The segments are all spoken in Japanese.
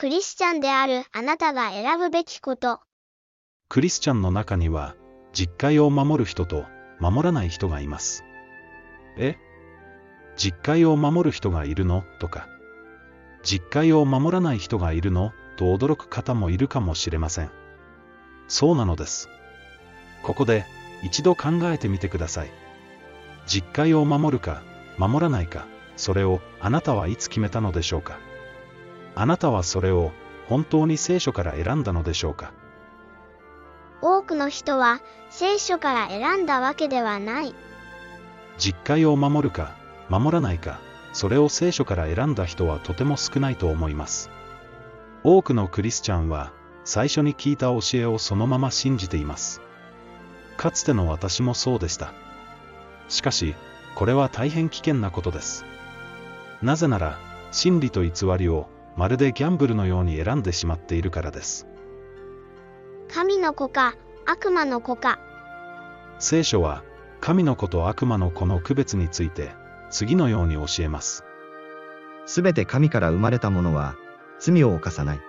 クリスチャンであるあなたが選ぶべきこと。クリスチャンの中には、実会を守る人と守らない人がいます。え？実会を守る人がいるの？とか。実会を守らない人がいるの？と驚く方もいるかもしれません。そうなのです。ここで一度考えてみてください。実会を守るか守らないか、それをあなたはいつ決めたのでしょうか？あなたはそれを本当に聖書から選んだのでしょうか？多くの人は聖書から選んだわけではない。実会を守るか守らないか、それを聖書から選んだ人はとても少ないと思います。多くのクリスチャンは最初に聞いた教えをそのまま信じています。かつての私もそうでした。しかし、これは大変危険なことです。なぜなら、真理と偽りをまるでギャンブルのように選んでしまっているからです。神の子か悪魔の子か。聖書は、神の子と悪魔の子の区別について、次のように教えます。すべて神から生まれたものは、罪を犯さない。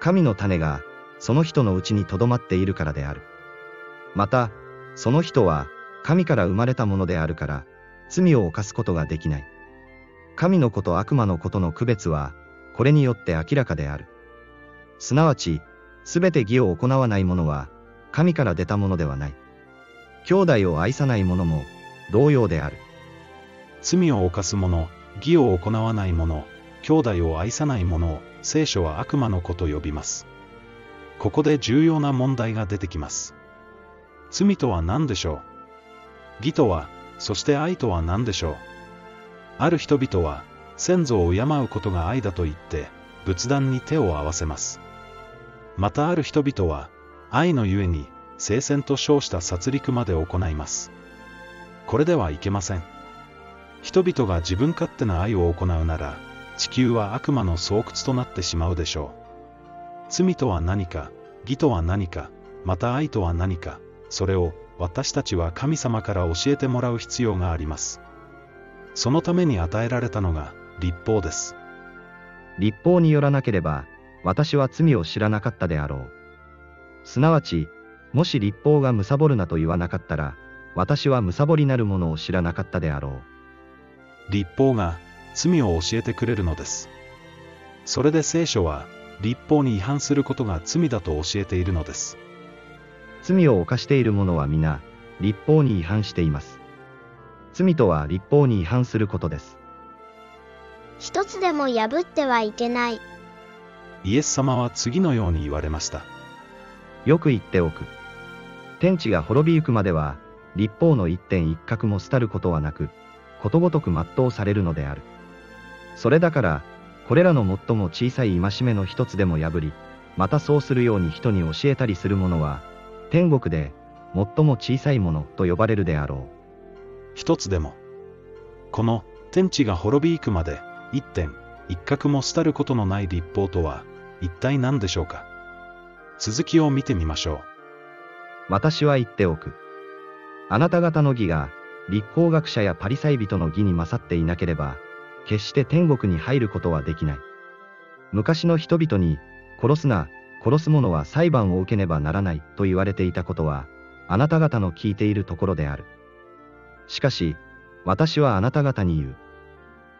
神の種が、その人のうちにとどまっているからである。また、その人は、神から生まれたものであるから、罪を犯すことができない。神の子と悪魔の子との区別は、これによって明らかである。すなわち、すべて義を行わない者は、神から出たものではない。兄弟を愛さない者も、同様である。罪を犯す者、義を行わない者、兄弟を愛さない者を聖書は悪魔の子と呼びます。ここで重要な問題が出てきます。罪とは何でしょう？義とは、そして愛とは何でしょう？ある人々は、先祖を敬うことが愛だと言って、仏壇に手を合わせます。またある人々は、愛のゆえに、聖戦と称した殺戮まで行います。これではいけません。人々が自分勝手な愛を行うなら、地球は悪魔の巣窟となってしまうでしょう。罪とは何か、義とは何か、また愛とは何か、それを私たちは神様から教えてもらう必要があります。そのために与えられたのが立法です。立法によらなければ、私は罪を知らなかったであろう。すなわち、もし立法が貪るなと言わなかったら、私は貪りなるものを知らなかったであろう。立法が罪を教えてくれるのです。それで聖書は立法に違反することが罪だと教えているのです。罪を犯している者は皆、立法に違反しています。罪とは立法に違反することです。一つでも破ってはいけない。イエス様は次のように言われました。よく言っておく。天地が滅びゆくまでは、立法の一点一角も廃ることはなく、ことごとく全うされるのである。それだから、これらの最も小さい戒めの一つでも破り、またそうするように人に教えたりする者は、天国で最も小さいものと呼ばれるであろう。一つでも。この天地が滅びゆくまで一点一角も廃ることのない立法とは一体何でしょうか？続きを見てみましょう。私は言っておく。あなた方の義が、立法学者やパリサイ人の義に勝っていなければ、決して天国に入ることはできない。昔の人々に、殺すな、殺す者は裁判を受けねばならないと言われていたことは、あなた方の聞いているところである。しかし、私はあなた方に言う。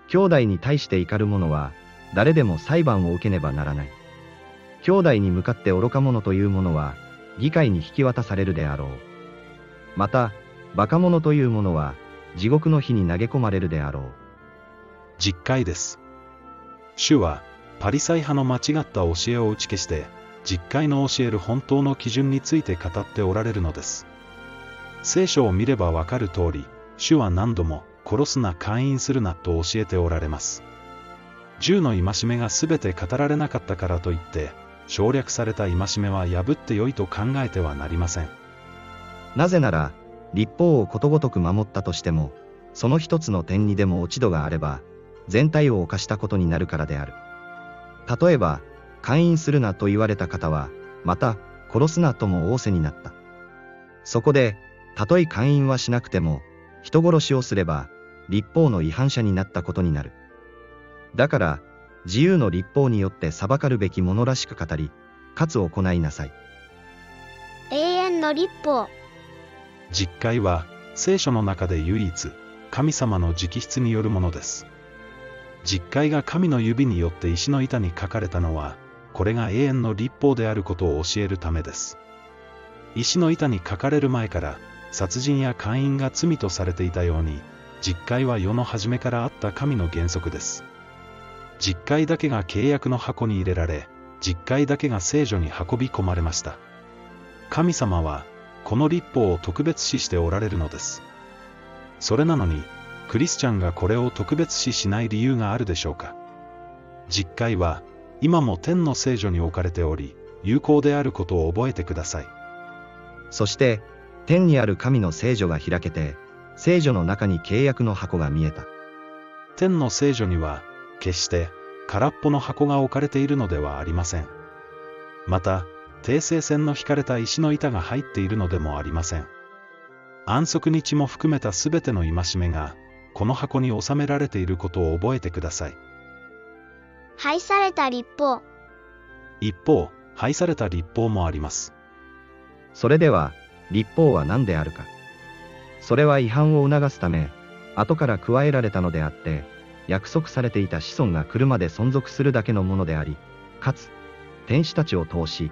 兄弟に対して怒る者は、誰でも裁判を受けねばならない。兄弟に向かって愚か者という者は、議会に引き渡されるであろう。また、馬鹿者という者は、地獄の火に投げ込まれるであろう。実会です。主は、パリサイ派の間違った教えを打ち消して、実会の教える本当の基準について語っておられるのです。聖書を見ればわかる通り、主は何度も、殺すな、勧誘するなと教えておられます。銃の戒めが全て語られなかったからといって、省略された戒めは破ってよいと考えてはなりません。なぜなら、立法をことごとく守ったとしても、その一つの点にでも落ち度があれば、全体を犯したことになるからである。例えば、勧誘するなと言われた方は、また、殺すなとも仰せになった。そこで、たとえ勧誘はしなくても、人殺しをすれば、立法の違反者になったことになる。だから、自由の立法によって裁かるべきものらしく語り、かつ行いなさい。永遠の立法。実会は、聖書の中で唯一、神様の直筆によるものです。実会が神の指によって石の板に書かれたのは、これが永遠の立法であることを教えるためです。石の板に書かれる前から、殺人や姦淫が罪とされていたように、実会は世の初めからあった神の原則です。実会だけが契約の箱に入れられ、実会だけが聖女に運び込まれました。神様は、この立法を特別視しておられるのです。それなのに、クリスチャンがこれを特別視しない理由があるでしょうか。実会は、今も天の聖女に置かれており、有効であることを覚えてください。そして、天にある神の聖女が開けて、聖女の中に契約の箱が見えた。天の聖女には、決して空っぽの箱が置かれているのではありません。また、訂正線の引かれた石の板が入っているのでもありません。安息日も含めたすべての戒めが、この箱に収められていることを覚えてください。廃された立法。一方、廃された立法もあります。それでは、立法は何であるか。それは違反を促すため、後から加えられたのであって、約束されていた子孫が来るまで存続するだけのものであり、かつ、天使たちを通し、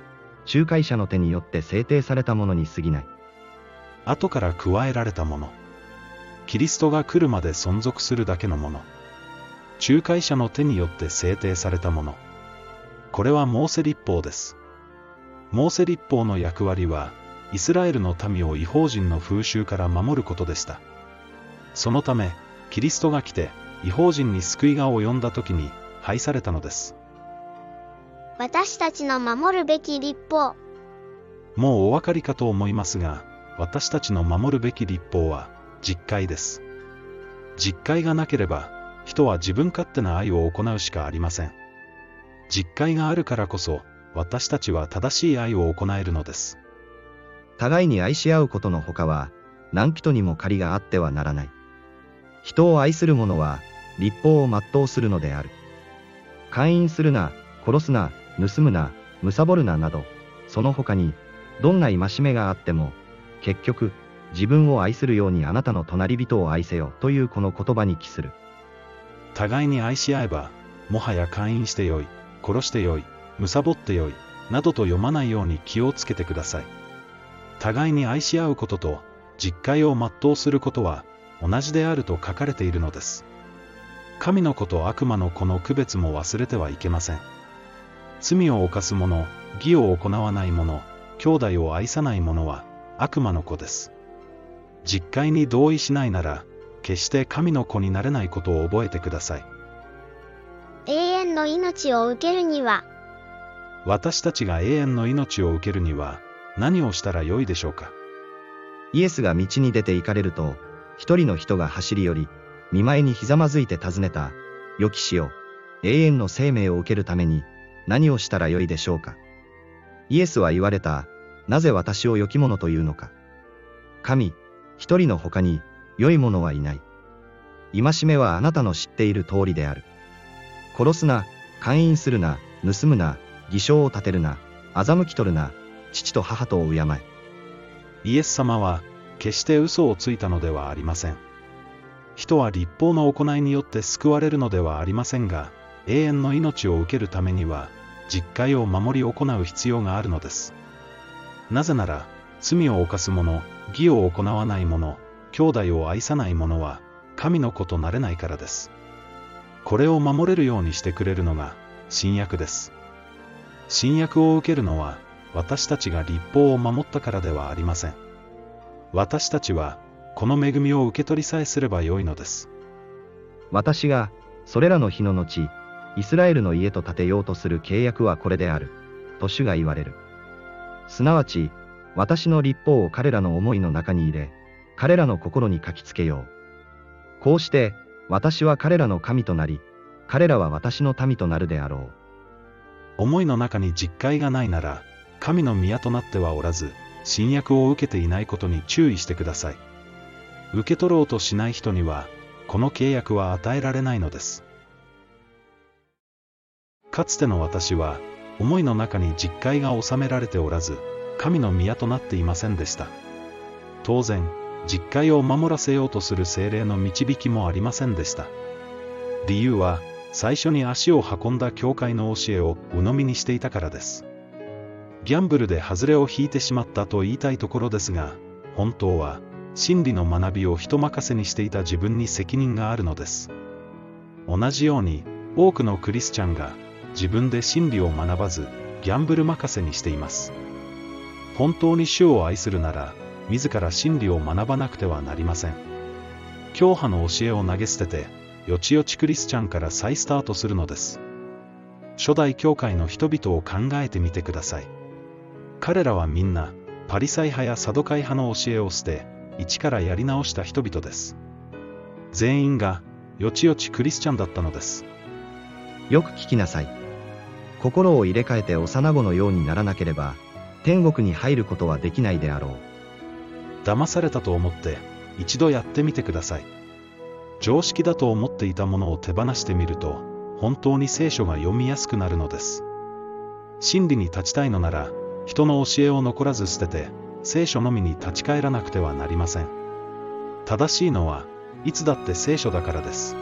仲介者の手によって制定されたものに過ぎない。後から加えられたもの。キリストが来るまで存続するだけのもの。仲介者の手によって制定されたもの。これはモーセ立法です。モーセ立法の役割は、イスラエルの民を違法人の風習から守ることでした。そのため、キリストが来て、違法人に救いが及んだ時に廃されたのです。私たちの守るべき立法。もうお分かりかと思いますが、私たちの守るべき立法は実会です。実会がなければ、人は自分勝手な愛を行うしかありません。実会があるからこそ、私たちは正しい愛を行えるのです。互いに愛し合うことのほかは、何人にも借りがあってはならない。人を愛する者は、立法を全うするのである。勧誘するな、殺すな、盗むな、貪るななど、その他に、どんな戒めがあっても、結局、自分を愛するようにあなたの隣人を愛せよというこの言葉に帰する。互いに愛し合えば、もはや勧誘してよい、殺してよい、貪ってよい、などと読まないように気をつけてください。互いに愛し合うことと、実会を全うすることは、同じであると書かれているのです。神の子と悪魔の子の区別も忘れてはいけません。罪を犯す者、義を行わない者、兄弟を愛さない者は悪魔の子です。実会に同意しないなら、決して神の子になれないことを覚えてください。永遠の命を受けるには、私たちが永遠の命を受けるには、何をしたらよいでしょうか？イエスが道に出て行かれると、一人の人が走り寄り、見舞いにひざまずいて尋ねた、良き死よ、永遠の生命を受けるために、何をしたらよいでしょうか？イエスは言われた、なぜ私を良き者というのか？神、一人の他に、良い者はいない。戒めはあなたの知っている通りである。殺すな、勧誘するな、盗むな、偽証を立てるな、欺き取るな、父と母とを敬え。イエス様は、決して嘘をついたのではありません。人は立法の行いによって救われるのではありませんが、永遠の命を受けるためには、実戒を守り行う必要があるのです。なぜなら、罪を犯す者、義を行わない者、兄弟を愛さない者は、神の子となれないからです。これを守れるようにしてくれるのが、新約です。新約を受けるのは、私たちが立法を守ったからではありません。私たちは、この恵みを受け取りさえすればよいのです。私が、それらの日の後、イスラエルの家と建てようとする契約はこれである、と主が言われる。すなわち、私の立法を彼らの思いの中に入れ、彼らの心に書きつけよう。こうして、私は彼らの神となり、彼らは私の民となるであろう。思いの中に実戒がないなら、神の宮となってはおらず、新約を受けていないことに注意してください。受け取ろうとしない人には、この契約は与えられないのです。かつての私は、思いの中に実戒が収められておらず、神の宮となっていませんでした。当然、実戒を守らせようとする精霊の導きもありませんでした。理由は、最初に足を運んだ教会の教えを鵜呑みにしていたからです。ギャンブルで外れを引いてしまったと言いたいところですが、本当は、真理の学びを人任せにしていた自分に責任があるのです。同じように、多くのクリスチャンが、自分で真理を学ばず、ギャンブル任せにしています。本当に主を愛するなら、自ら真理を学ばなくてはなりません。教派の教えを投げ捨てて、よちよちクリスチャンから再スタートするのです。初代教会の人々を考えてみてください。彼らはみんな、パリサイ派やサドカイ派の教えを捨て、一からやり直した人々です。全員が、よちよちクリスチャンだったのです。よく聞きなさい。心を入れ替えて幼子のようにならなければ、天国に入ることはできないであろう。騙されたと思って一度やってみてください常識だと思っていたものを手放してみると本当に聖書が読みやすくなるのです真理に立ちたいのなら人の教えを残らず捨てて聖書のみに立ち返らなくてはなりません。正しいのはいつだって聖書だからです。